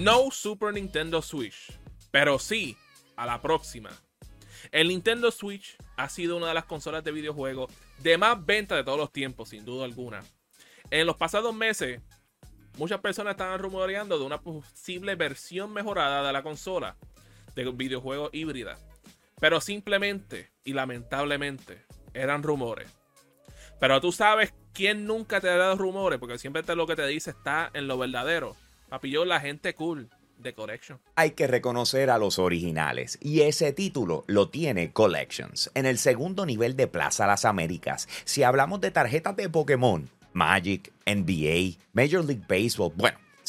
No Super Nintendo Switch, pero sí a la próxima. El Nintendo Switch ha sido una de las consolas de videojuegos de más venta de todos los tiempos, sin duda alguna. En los pasados meses, muchas personas estaban rumoreando de una posible versión mejorada de la consola de videojuegos híbrida. Pero simplemente y lamentablemente eran rumores. Pero tú sabes quién nunca te ha dado rumores, porque siempre te, lo que te dice está en lo verdadero. Papi, la gente cool de Collection. Hay que reconocer a los originales y ese título lo tiene Collections. En el segundo nivel de Plaza Las Américas, si hablamos de tarjetas de Pokémon, Magic, NBA, Major League Baseball, bueno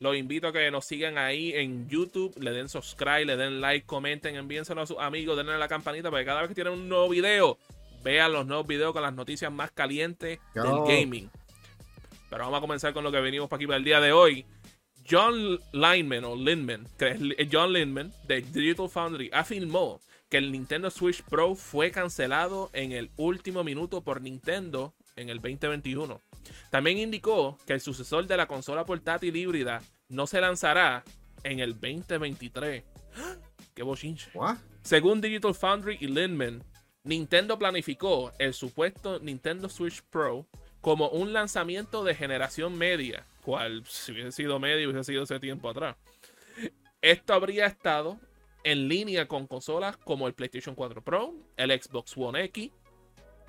los invito a que nos sigan ahí en YouTube, le den subscribe, le den like, comenten, envíenselo a sus amigos, denle a la campanita para que cada vez que tienen un nuevo video, vean los nuevos videos con las noticias más calientes del gaming. Pero vamos a comenzar con lo que venimos para aquí para el día de hoy. John Lineman o Lindman, John Lindman de Digital Foundry, afirmó que el Nintendo Switch Pro fue cancelado en el último minuto por Nintendo en el 2021. También indicó que el sucesor de la consola portátil híbrida no se lanzará en el 2023. ¡Qué bochinche! Según Digital Foundry y Lindman, Nintendo planificó el supuesto Nintendo Switch Pro como un lanzamiento de generación media, cual si hubiese sido medio hubiese sido ese tiempo atrás. Esto habría estado en línea con consolas como el PlayStation 4 Pro, el Xbox One X,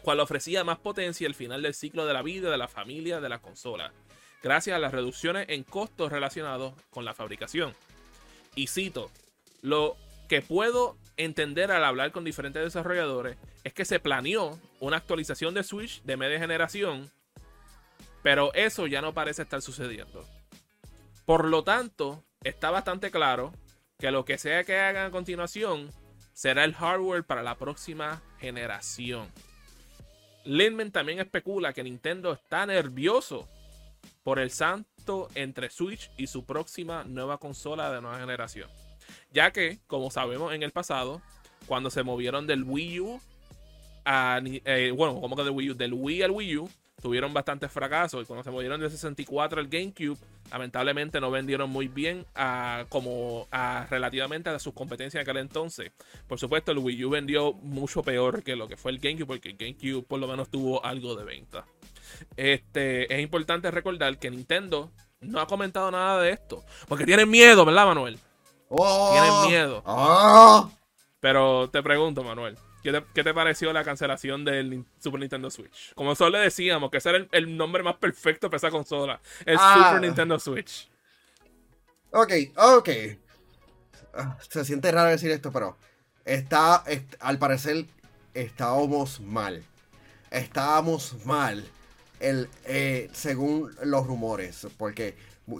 cual ofrecía más potencia al final del ciclo de la vida de la familia de la consola, gracias a las reducciones en costos relacionados con la fabricación. Y cito, lo que puedo entender al hablar con diferentes desarrolladores es que se planeó una actualización de Switch de media generación, pero eso ya no parece estar sucediendo. Por lo tanto, está bastante claro que lo que sea que hagan a continuación será el hardware para la próxima generación. Lindman también especula que Nintendo está nervioso por el santo entre Switch y su próxima nueva consola de nueva generación. Ya que, como sabemos en el pasado, cuando se movieron del Wii U a. Eh, bueno, como que del Wii U, del Wii al Wii U, tuvieron bastantes fracasos. Y cuando se movieron del 64 al GameCube, lamentablemente no vendieron muy bien a, como a, relativamente a sus competencias en aquel entonces. Por supuesto, el Wii U vendió mucho peor que lo que fue el GameCube, porque el GameCube por lo menos tuvo algo de venta. Este, es importante recordar que Nintendo no ha comentado nada de esto, porque tienen miedo, ¿verdad, Manuel? Oh. tienen miedo. Oh. Pero te pregunto, Manuel. ¿Qué te, pareció la cancelación del Super Nintendo Switch? Como solo le decíamos, que ese era el, nombre más perfecto para esa consola. El Ah. Super Nintendo Switch. Ok, ok. Ah, Se siente raro decir esto, pero está, est- al parecer estábamos mal. Estábamos mal. El, eh, según los rumores. Porque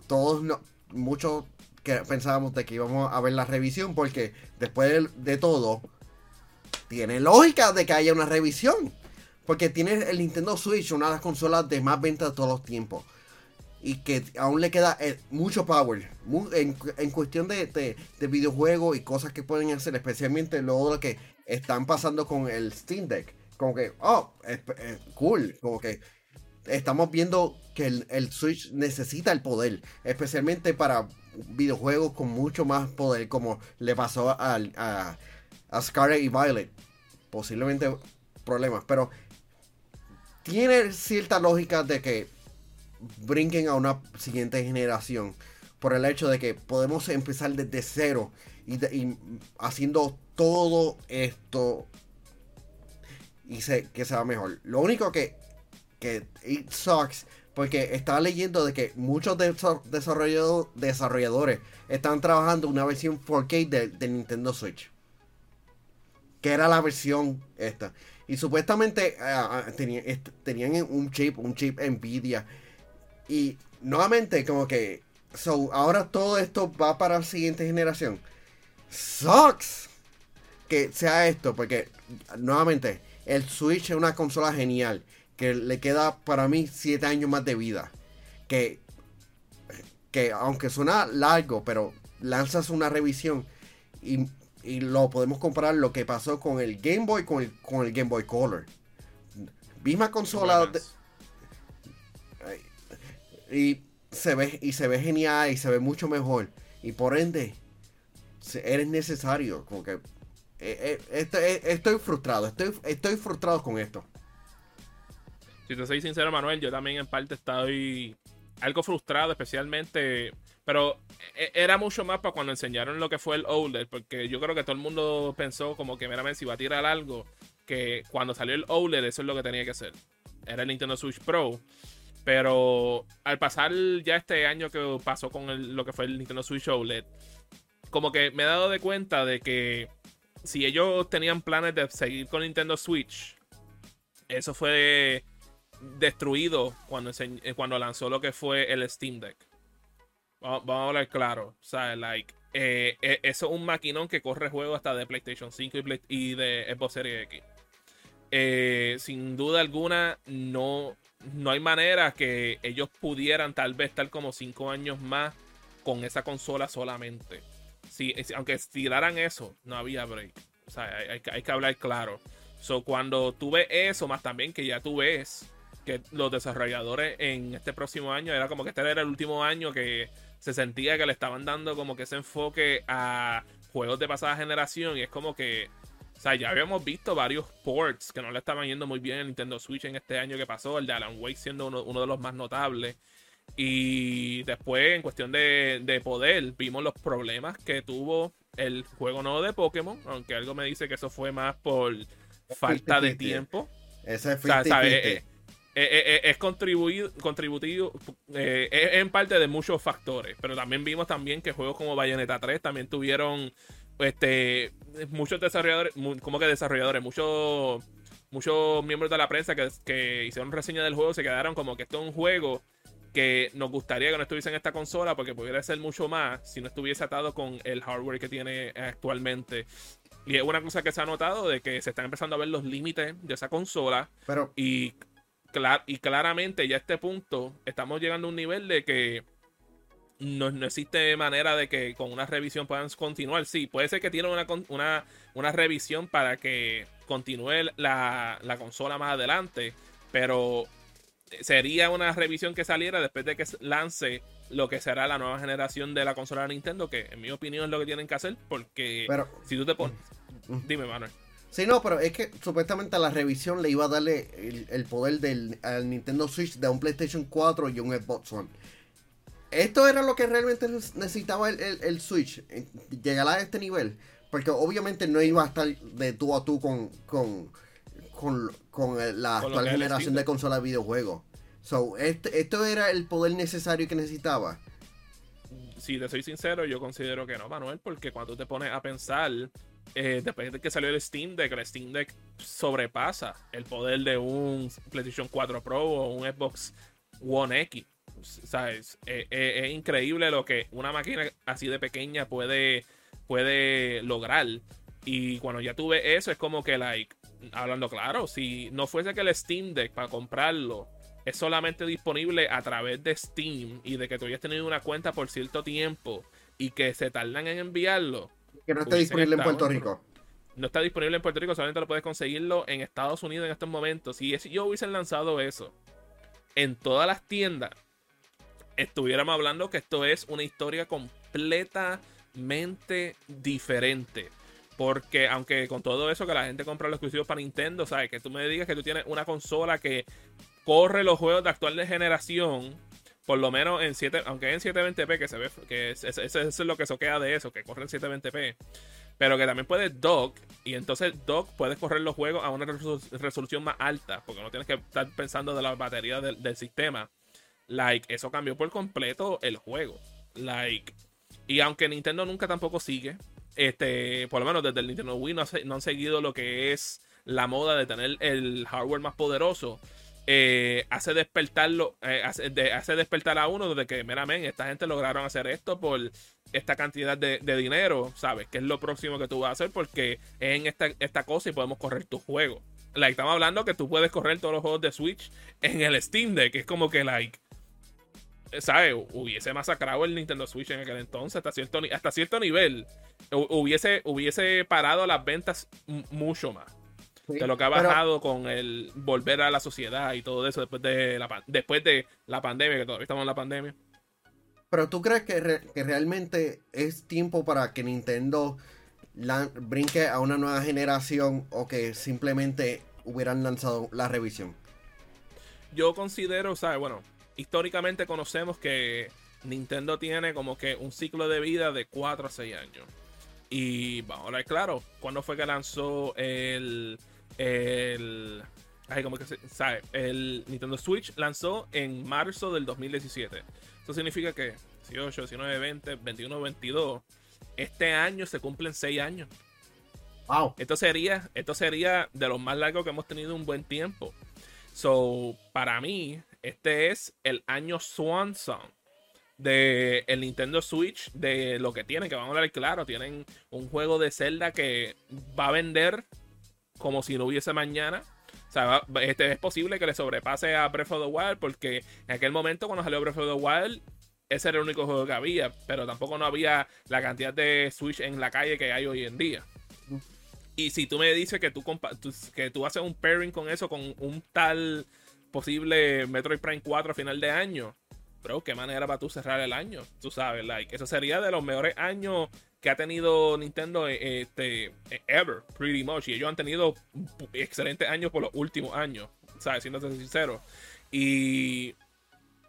todos, no- muchos que pensábamos de que íbamos a ver la revisión. Porque después de, de todo, tiene lógica de que haya una revisión. Porque tiene el Nintendo Switch, una de las consolas de más ventas de todos los tiempos y que aún le queda eh, mucho power en, en cuestión de, de, de videojuegos y cosas que pueden hacer, especialmente luego de lo que están pasando con el Steam Deck. Como que, oh, cool, como que estamos viendo que el, el Switch necesita el poder, especialmente para videojuegos con mucho más poder, como le pasó al- a, a Scarlet y Violet. Posiblemente problemas, pero tiene cierta lógica de que brinquen a una siguiente generación. Por el hecho de que podemos empezar desde cero y, de- haciendo todo esto y se, que sea mejor. Lo único que, que it sucks, porque estaba leyendo de que muchos desa- desarrollado- desarrolladores están trabajando una versión 4K de, de Nintendo Switch. Que era la versión esta. Y supuestamente ah, ah, tenía- est- tenían un chip, un chip Nvidia. Y nuevamente, como que. So, ahora todo esto va para la siguiente generación. Sucks. que sea esto, porque nuevamente, el Switch es una consola genial, que le queda para mí 7 años más de vida. Que, que aunque suena largo, pero lanzas una revisión y, lo podemos comparar lo que pasó con el Game Boy con el, con el Game Boy Color. Misma consola. y se ve y se ve genial y se ve mucho mejor. Y por ende, eres necesario. Como que eh, eh, eh, estoy, frustrado. Estoy, estoy frustrado con esto. Si te soy sincero, Manuel, yo también en parte estoy algo frustrado, especialmente. Pero era mucho más para cuando enseñaron lo que fue el OLED, porque yo creo que todo el mundo pensó como que meramente si iba a tirar algo, que cuando salió el OLED eso es lo que tenía que hacer. Era el Nintendo Switch Pro. Pero al pasar ya este año que pasó con lo que fue el Nintendo Switch OLED, como que me he dado de cuenta de que si ellos tenían planes de seguir con Nintendo Switch, eso fue destruido cuando, cuando lanzó lo que fue el Steam Deck. Vamos, a hablar claro. O sea, like, eh, eh, eso es un maquinón que corre juegos hasta de PlayStation 5 y, de Xbox Series X. sin duda alguna, no, no hay manera que ellos pudieran tal vez estar como 5 años más con esa consola solamente. Si, aunque estiraran eso, no había break. O sea, hay, que hablar claro. So, cuando tú ves eso, más también que ya tú ves que los desarrolladores en este próximo año, era como que este era el último año que se sentía que le estaban dando como que ese enfoque a juegos de pasada generación y es como que o sea, ya habíamos visto varios ports que no le estaban yendo muy bien en Nintendo Switch en este año que pasó, el de Alan Wake siendo uno, de los más notables. Y después, en cuestión de, poder, vimos los problemas que tuvo el juego nuevo de Pokémon, aunque algo me dice que eso fue más por falta de tiempo. Ese es es contribuido, contributivo eh, es en parte de muchos factores, pero también vimos también que juegos como Bayonetta 3 también tuvieron este, muchos desarrolladores, como que desarrolladores, muchos muchos miembros de la prensa que, hicieron reseña del juego se quedaron como que esto es un juego que nos gustaría que no estuviese en esta consola porque pudiera ser mucho más si no estuviese atado con el hardware que tiene actualmente. Y es una cosa que se ha notado de que se están empezando a ver los límites de esa consola. Pero... Y, y claramente ya a este punto estamos llegando a un nivel de que no, existe manera de que con una revisión puedan continuar. Sí, puede ser que tienen una, una, revisión para que continúe la, consola más adelante, pero sería una revisión que saliera después de que lance lo que será la nueva generación de la consola de Nintendo, que en mi opinión es lo que tienen que hacer, porque si tú te pones... Dime, Manuel. Sí, no, pero es que supuestamente a la revisión le iba a darle el, poder del al Nintendo Switch de un PlayStation 4 y un Xbox One esto era lo que realmente necesitaba el, Switch, eh, llegar a este nivel. Porque obviamente no iba a estar de tú a tú con, con, con, la actual generación de consolas de videojuegos. So, este, esto era el poder necesario que necesitaba. Si te soy sincero, yo considero que no, Manuel, porque cuando te pones a pensar, eh, después de que salió el Steam Deck, el Steam Deck sobrepasa el poder de un PlayStation 4 Pro o un Xbox One X. ¿sabes? Eh, eh, es increíble lo que una máquina así de pequeña puede, puede lograr. Y cuando ya tuve eso, es como que, like, hablando claro, si no fuese que el Steam Deck para comprarlo es solamente disponible a través de Steam y de que tú hayas tenido una cuenta por cierto tiempo y que se tardan en enviarlo. Que no está disponible en Puerto Rico. No está disponible en Puerto Rico, solamente lo puedes conseguirlo en Estados Unidos en estos momentos. Si yo hubiese lanzado eso en todas las tiendas, estuviéramos hablando que esto es una historia completamente diferente. Porque aunque con todo eso que la gente compra los exclusivos para Nintendo, ¿sabes? Que tú me digas que tú tienes una consola que corre los juegos de actual de generación, por lo menos en 7, aunque en 720p, que se ve, que eso es, lo que soquea de eso, que corre en 720p, pero que también puede dock, y entonces dock puedes correr los juegos a una resolución más alta, porque no tienes que estar pensando de la batería del sistema. Like, eso cambió por completo el juego. Like, y aunque Nintendo nunca tampoco sigue, este, por lo menos desde el Nintendo Wii no, han seguido lo que es la moda de tener el hardware más poderoso. Eh, hace despertarlo, eh, hace, despertar a uno de que, mira, esta gente lograron hacer esto por esta cantidad de, dinero, ¿sabes? Que es lo próximo que tú vas a hacer porque es en esta, esta cosa y podemos correr tu juego. Like, estamos hablando que tú puedes correr todos los juegos de Switch en el Steam Deck, es como que, like, ¿sabes? Hubiese masacrado el Nintendo Switch en aquel entonces hasta cierto, hasta cierto nivel. Hubiese, hubiese parado las ventas mucho más. De lo que ha bajado con el volver a la sociedad y todo eso después de la, después de la pandemia, que todavía estamos en la pandemia. Pero tú crees que, que realmente es tiempo para que Nintendo brinque a una nueva generación o que simplemente hubieran lanzado la revisión? Yo considero, ¿sabes? Bueno, históricamente conocemos que Nintendo tiene como que un ciclo de vida de 4 a 6 años. Y vamos a claro, ¿cuándo fue que lanzó el. El ay, como que se sabe, el Nintendo Switch lanzó en marzo del 2017. Eso significa que 18, 19, 20, 21, 22. Este año se cumplen 6 años. Wow. Esto sería, esto sería de los más largos que hemos tenido un buen tiempo. So, para mí, este es el año Swan Song de el Nintendo Switch, de lo que tienen, que vamos a ver claro, tienen un juego de Zelda que va a vender como si no hubiese mañana. O sea, este, es posible que le sobrepase a Breath of the Wild porque en aquel momento cuando salió Breath of the Wild ese era el único juego que había, pero tampoco no había la cantidad de Switch en la calle que hay hoy en día. Y si tú me dices que tú, que tú haces un pairing con eso, con un tal posible Metroid Prime 4 a final de año. Bro, qué manera para tú cerrar el año. Tú sabes, like, eso sería de los mejores años que ha tenido Nintendo eh, este, ever, pretty much. Y ellos han tenido excelentes años por los últimos años, ¿sabes? Siendo sincero. Y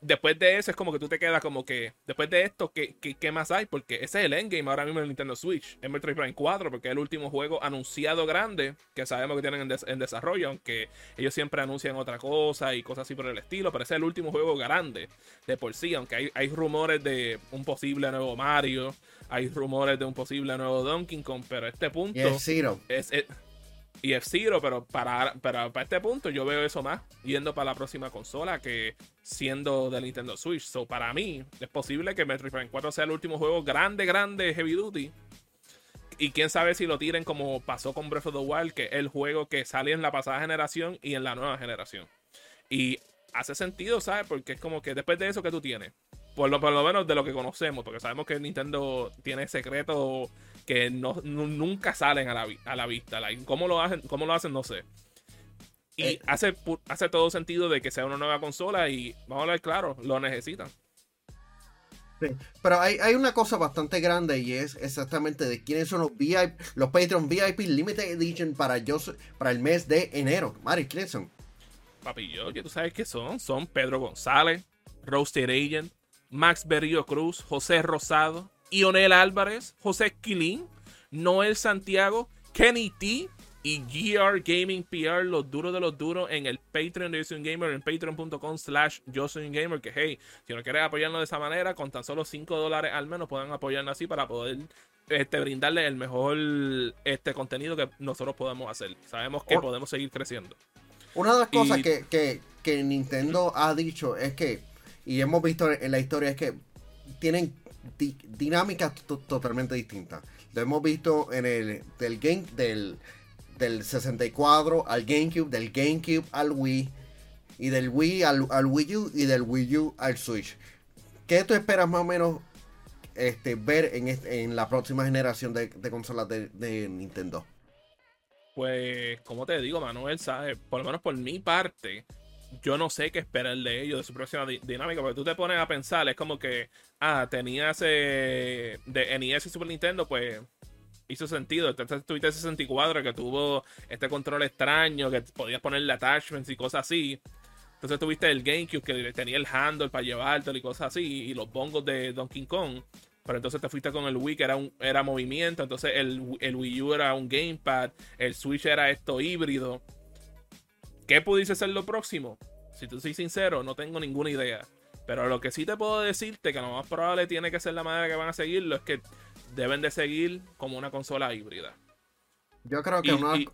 después de eso es como que tú te quedas como que, después de esto, ¿qué, qué, más hay? Porque ese es el endgame ahora mismo en Nintendo Switch, en Metroid Prime 4, porque es el último juego anunciado grande que sabemos que tienen en, desarrollo, aunque ellos siempre anuncian otra cosa y cosas así por el estilo, pero ese es el último juego grande de por sí, aunque hay, hay rumores de un posible nuevo Mario, hay rumores de un posible nuevo Donkey Kong, pero este punto es, es y F-Zero, pero para, para, este punto yo veo eso más yendo para la próxima consola que siendo de Nintendo Switch. So, para mí es posible que Metroid Prime 4 sea el último juego grande, grande, heavy duty. Y quién sabe si lo tiren como pasó con Breath of the Wild, que es el juego que sale en la pasada generación y en la nueva generación. Y hace sentido, ¿sabes? Porque es como que después de eso que tú tienes, por lo, por lo menos de lo que conocemos, porque sabemos que Nintendo tiene secretos que no, nunca salen a la, a la vista. ¿cómo, lo hacen, ¿Cómo lo hacen? No sé. Y eh, hace, hace todo sentido de que sea una nueva consola y vamos a ver claro, lo necesitan. Pero hay, hay, una cosa bastante grande y es exactamente de quiénes son los VIP, los Patreon VIP Limited Edition para, yo, para el mes de enero. Mari, ¿quiénes son? Papi, yo, tú sabes qué son. Son Pedro González, Roasted Agent, Max Berrío Cruz, José Rosado, Ionel Álvarez, José Quilín, Noel Santiago, Kenny T y GR Gaming PR, los duros de los duros en el Patreon de Yo Gamer, en patreon.com slash Yo Gamer, que hey, si no quieres apoyarnos de esa manera, con tan solo 5 dólares al menos puedan apoyarnos así para poder este, brindarle el mejor este, contenido que nosotros podamos hacer. Sabemos que podemos seguir creciendo. Una de las cosas que, que Nintendo ha dicho es que, y hemos visto en la historia, es que tienen dinámicas totalmente distintas. Lo hemos visto en el del game del, del 64 al GameCube, del GameCube al Wii y del Wii al, Wii U y del Wii U al Switch. ¿Qué tú esperas más o menos este, ver en, en la próxima generación de, consolas de, Nintendo? Pues, como te digo, Manuel, por lo menos por mi parte, yo no sé qué esperar de ellos, de su próxima dinámica, porque tú te pones a pensar, es como que, ah, tenías de NES y Super Nintendo, pues hizo sentido. Entonces tuviste 64 que tuvo este control extraño, que podías ponerle attachments y cosas así. Entonces tuviste el GameCube que tenía el handle para llevártelo y cosas así, y los bongos de Donkey Kong. Pero entonces te fuiste con el Wii que era, un, era movimiento, entonces el, el Wii U era un gamepad, el Switch era esto híbrido. ¿Qué pudiese ser lo próximo? Si tú soy sincero, no tengo ninguna idea. Pero lo que sí te puedo decirte, que lo más probable tiene que ser la manera que van a seguirlo, es que deben de seguir como una consola híbrida. Yo creo que y,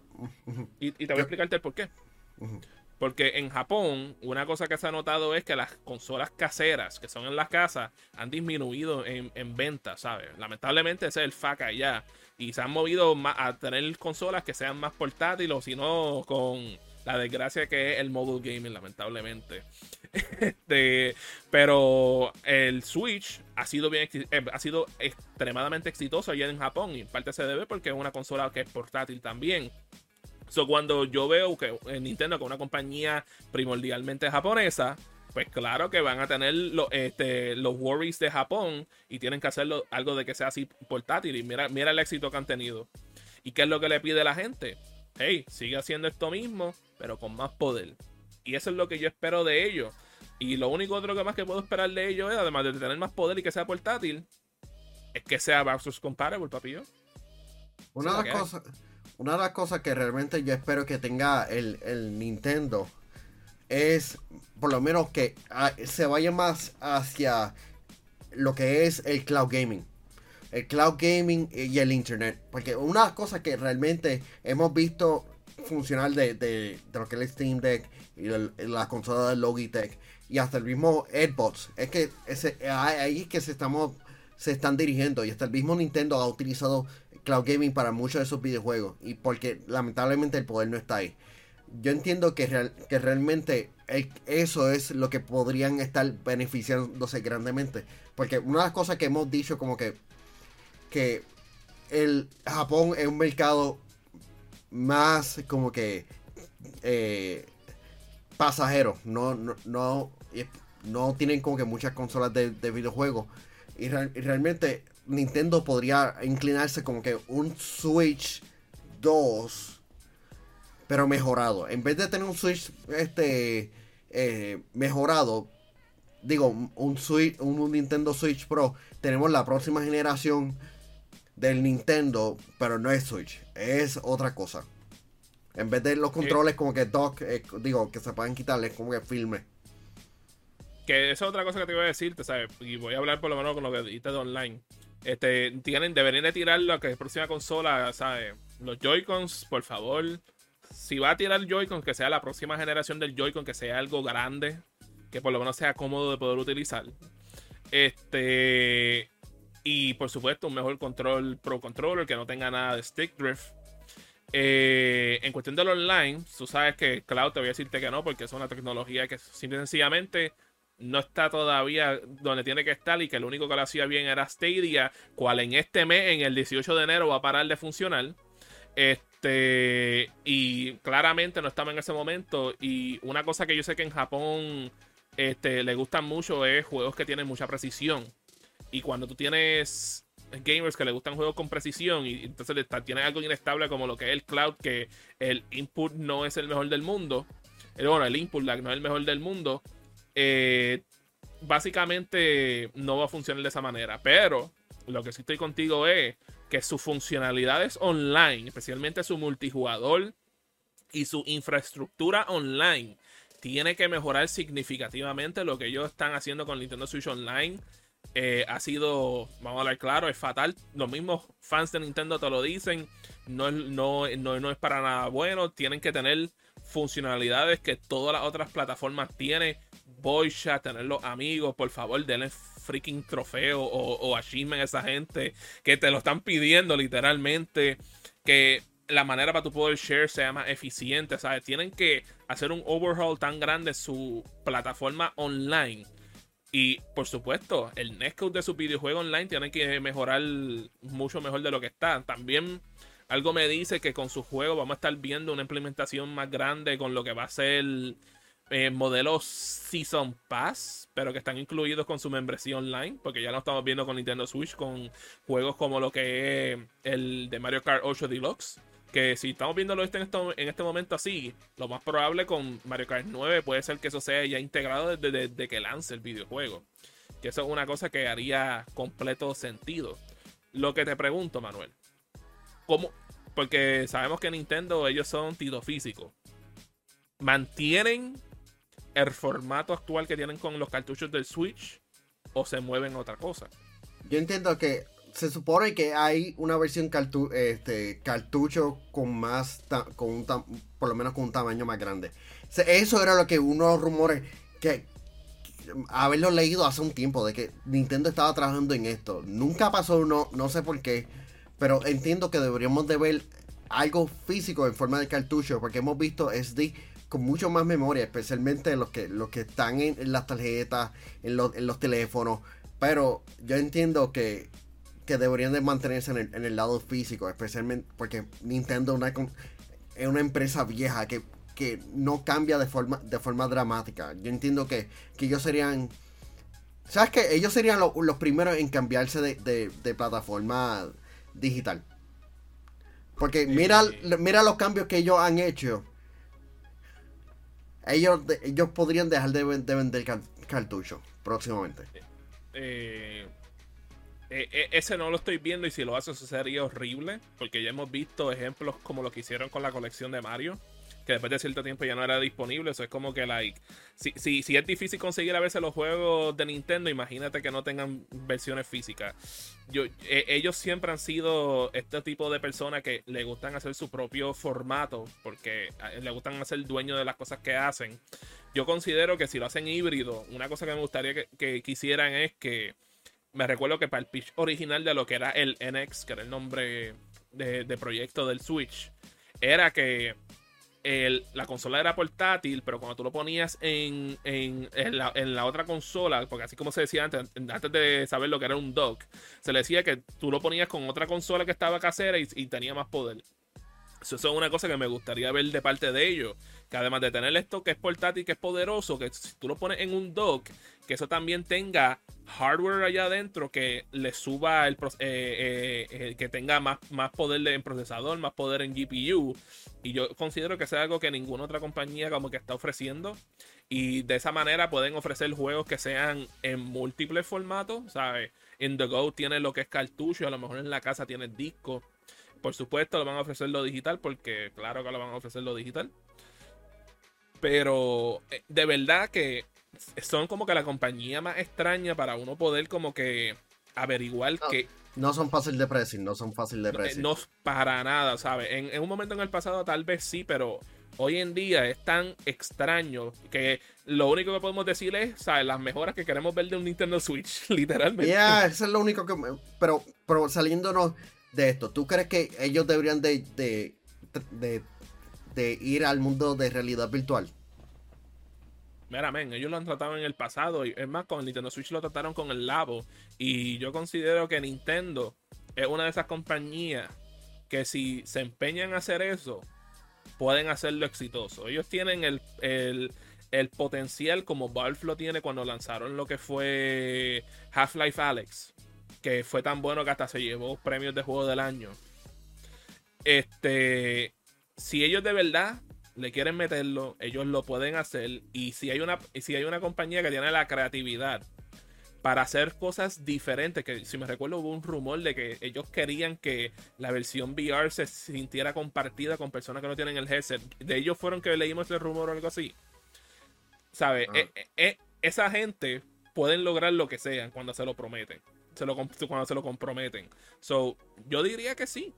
y, te voy a explicarte el por qué. Porque en Japón, una cosa que se ha notado es que las consolas caseras que son en las casas han disminuido en, en venta, ¿sabes? Lamentablemente ese es el fact allá. Y se han movido a tener consolas que sean más portátiles, o si no, con la desgracia que es el mobile gaming, lamentablemente. este, pero el Switch ha sido bien eh, ha sido extremadamente exitoso allá en Japón. Y en parte se debe porque es una consola que es portátil también. So, cuando yo veo que Nintendo, que es una compañía primordialmente japonesa, pues claro que van a tener este, los worries de Japón y tienen que hacerlo algo de que sea así portátil. Y mira, mira el éxito que han tenido. ¿Y qué es lo que le pide la gente? Hey, sigue haciendo esto mismo, pero con más poder. Y eso es lo que yo espero de ellos. Y lo único otro que más que puedo esperar de ellos es, además de tener más poder y que sea portátil, es que sea versus compatible, papillo. Una de las cosas una de las cosas que realmente yo espero que tenga el, Nintendo es por lo menos que ah, se vaya más hacia lo que es el cloud gaming. El cloud gaming y el internet. Porque una cosa que realmente hemos visto funcional de, lo que es el Steam Deck y la, consola de Logitech y hasta el mismo AirPods es que ese, ahí es que se, estamos, se están dirigiendo y hasta el mismo Nintendo ha utilizado cloud gaming para muchos de esos videojuegos y porque lamentablemente el poder no está ahí. Yo entiendo que, que realmente eso es lo que podrían estar beneficiándose grandemente. Porque una de las cosas que hemos dicho como que, que el Japón es un mercado más como que eh, pasajero. No, no, no, tienen como que muchas consolas de, videojuegos. Y, y realmente Nintendo podría inclinarse como que un Switch 2, pero mejorado. En vez de tener un Switch este eh, mejorado, digo, un, Switch, un Nintendo Switch Pro, tenemos la próxima generación del Nintendo, pero no es Switch, es otra cosa. En vez de los controles como que dock, eh, digo, que se pueden quitarle como que filme. Que esa es otra cosa que te iba a decir, ¿sabes? Y voy a hablar por lo menos con lo que dijiste de online. Este, tienen, deberían de tirar lo que es próxima consola, ¿sabes? Los Joy-Cons, por favor. Si va a tirar Joy-Con, que sea la próxima generación del Joy-Con, que sea algo grande, que por lo menos sea cómodo de poder utilizar. Este. Y por supuesto, un mejor control Pro Controller que no tenga nada de stick drift. Eh, en cuestión del online, tú sabes que Cloud te voy a decirte que no, porque es una tecnología que simple y sencillamente no está todavía donde tiene que estar y que lo único que lo hacía bien era Stadia, cual en este mes, en el 18 de enero, va a parar de funcionar. Este, y claramente no estaba en ese momento. Y una cosa que yo sé que en Japón este, le gustan mucho es juegos que tienen mucha precisión. Y cuando tú tienes gamers que le gustan juegos con precisión y entonces tienes algo inestable como lo que es el cloud, que el input no es el mejor del mundo. Eh, bueno, el input lag no es el mejor del mundo eh, básicamente no va a funcionar de esa manera. Pero lo que sí estoy contigo es que sus funcionalidades online, especialmente su multijugador y su infraestructura online, tiene que mejorar significativamente lo que ellos están haciendo con Nintendo Switch Online. Eh, ha sido, vamos a hablar claro, es fatal. Los mismos fans de Nintendo te lo dicen. No, no, no, no es para nada bueno. Tienen que tener funcionalidades que todas las otras plataformas tienen voice chat, tener los amigos, por favor, denle freaking trofeo o, o achievement a esa gente que te lo están pidiendo literalmente. Que la manera para tu poder share sea más eficiente, ¿sabes? Tienen que hacer un overhaul tan grande su plataforma online. Y por supuesto, el netcode de su videojuego online tiene que mejorar mucho mejor de lo que está. También algo me dice que con su juego vamos a estar viendo una implementación más grande con lo que va a ser eh, modelos Season Pass, pero que están incluidos con su membresía online, porque ya lo estamos viendo con Nintendo Switch, con juegos como lo que es el de Mario Kart 8 Deluxe. Que si estamos viéndolo este en, en este momento así, lo más probable con Mario Kart 9 puede ser que eso sea ya integrado desde, que lance el videojuego. Que eso es una cosa que haría completo sentido. Lo que te pregunto, Manuel, ¿cómo? Porque sabemos que Nintendo, ellos son tito físico. ¿Mantienen el formato actual que tienen con los cartuchos del Switch o se mueven otra cosa. Yo entiendo que se supone que hay una versión este, cartucho con más, con un por lo menos con un tamaño más grande. Eso era lo que unos rumores que, haberlo leído hace un tiempo de que Nintendo estaba trabajando en esto. Nunca pasó, no, no sé por qué, pero entiendo que deberíamos de ver algo físico en forma de cartucho porque hemos visto SD con mucho más memoria, especialmente los que, los que están en, las tarjetas, en, en los teléfonos. Pero yo entiendo que que deberían de mantenerse en el, lado físico, especialmente porque Nintendo es una empresa vieja que, no cambia de forma, de forma dramática. Yo entiendo que, ellos serían... ¿Sabes qué? Ellos serían los primeros en cambiarse de, plataforma digital. Porque mira, mira los cambios que ellos han hecho. Ellos, ellos podrían dejar de, vender cartuchos próximamente. Eh, eh, eh, ese no lo estoy viendo y si lo hace eso sería horrible, porque ya hemos visto ejemplos como lo que hicieron con la colección de Mario, que después de cierto tiempo ya no era disponible, eso es como que like, si, si, si es difícil conseguir a veces los juegos de Nintendo, imagínate que no tengan versiones físicas. Yo, eh, ellos siempre han sido este tipo de personas que le gustan hacer su propio formato, porque le gustan hacer dueño de las cosas que hacen. Yo considero que si lo hacen híbrido, una cosa que me gustaría que, que quisieran es que me recuerdo que para el pitch original de lo que era el NX, que era el nombre de, proyecto del Switch, era que la consola era portátil, pero cuando tú lo ponías en, la, otra consola, porque así como se decía antes, antes de saber lo que era un dock, se le decía que tú lo ponías con otra consola que estaba casera y, y tenía más poder. Eso es una cosa que me gustaría ver de parte de ellos. Que además de tener esto que es portátil, que es poderoso, que si tú lo pones en un dock, que eso también tenga hardware allá adentro que le suba el eh, eh, eh, que tenga más, más poder en procesador, más poder en GPU. Y yo considero que es algo que ninguna otra compañía como que está ofreciendo. Y de esa manera pueden ofrecer juegos que sean en múltiples formatos. ¿Sabes? En The Go tiene lo que es cartucho, a lo mejor en la casa tiene disco. Por supuesto, lo van a ofrecer lo digital, porque claro que lo van a ofrecer lo digital. Pero eh, de verdad que son como que la compañía más extraña para uno poder como que averiguar que... No son fácil de predecir, no son fácil de predecir. No, para nada, ¿sabes? En, un momento en el pasado tal vez sí, pero hoy en día es tan extraño que lo único que podemos decir es, ¿sabes? Las mejoras que queremos ver de un Nintendo Switch, literalmente. Ya, eso es lo único que... Pero, pero saliéndonos de esto, ¿tú crees que ellos deberían de, de, de ir al mundo de realidad virtual. Mira, men, ellos lo han tratado en el pasado. Y es más, con el Nintendo Switch lo trataron con el Labo. Y yo considero que Nintendo es una de esas compañías que si se empeñan a hacer eso, pueden hacerlo exitoso. Ellos tienen el, el potencial como Valve lo tiene cuando lanzaron lo que fue Half-Life Alex. Que fue tan bueno que hasta se llevó premios de juego del año. Este, si ellos de verdad le quieren meterlo, ellos lo pueden hacer. Y si hay una, si hay una compañía que tiene la creatividad para hacer cosas diferentes, que si me recuerdo hubo un rumor de que ellos querían que la versión VR se sintiera compartida con personas que no tienen el headset. De ellos fueron que leímos ese rumor o algo así. ¿Sabes? Ah. Eh, eh, eh, esa gente pueden lograr lo que sean cuando se lo prometen. Se lo, cuando se lo comprometen. So, yo diría que sí.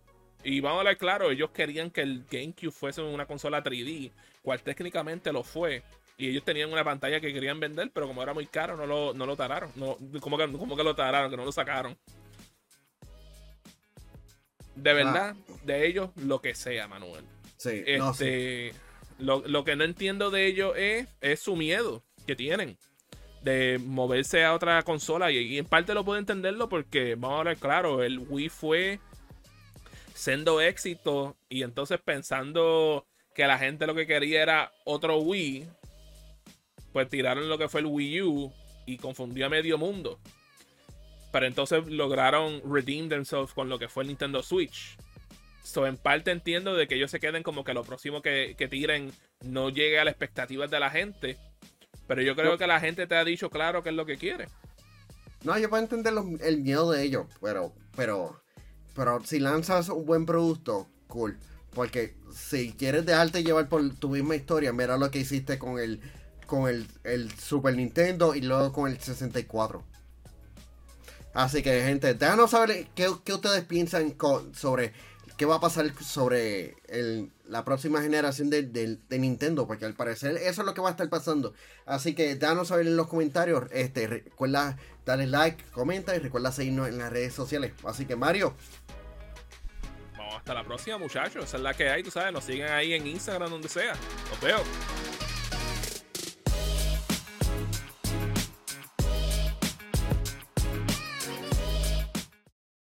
Y vamos a hablar claro, ellos querían que el GameCube fuese una consola 3D, cual técnicamente lo fue. Y ellos tenían una pantalla que querían vender, pero como era muy caro, no lo, no lo tararon. No, como, que, que lo tararon, que no lo sacaron. De verdad, ah. de ellos, lo que sea, Manuel. Sí, este, Lo, que no entiendo de ellos es, es su miedo que tienen de moverse a otra consola. Y, en parte lo puedo entenderlo porque, vamos a hablar claro, el Wii fue siendo éxito y entonces pensando que la gente lo que quería era otro Wii, pues tiraron lo que fue el Wii U y confundió a medio mundo. Pero entonces lograron redeem themselves con lo que fue el Nintendo Switch. So, en parte entiendo de que ellos se queden como que lo próximo que, tiren no llegue a las expectativas de la gente. Pero yo creo que la gente te ha dicho claro qué es lo que quiere. No, yo puedo entender el miedo de ellos, pero, pero pero si lanzas un buen producto, cool. Porque si quieres dejarte llevar por tu misma historia, mira lo que hiciste con el con el, Super Nintendo y luego con el 64. Así que, gente, déjanos saber qué, qué ustedes piensan sobre qué va a pasar sobre la próxima generación de, Nintendo, porque al parecer eso es lo que va a estar pasando. Así que déjanos saber en los comentarios. Este, recuerda darle like, comenta y recuerda seguirnos en las redes sociales. Así que, Mario, Vamos hasta la próxima, muchachos. Esa es la que hay, tú sabes. Nos siguen ahí en Instagram, donde sea. Nos veo.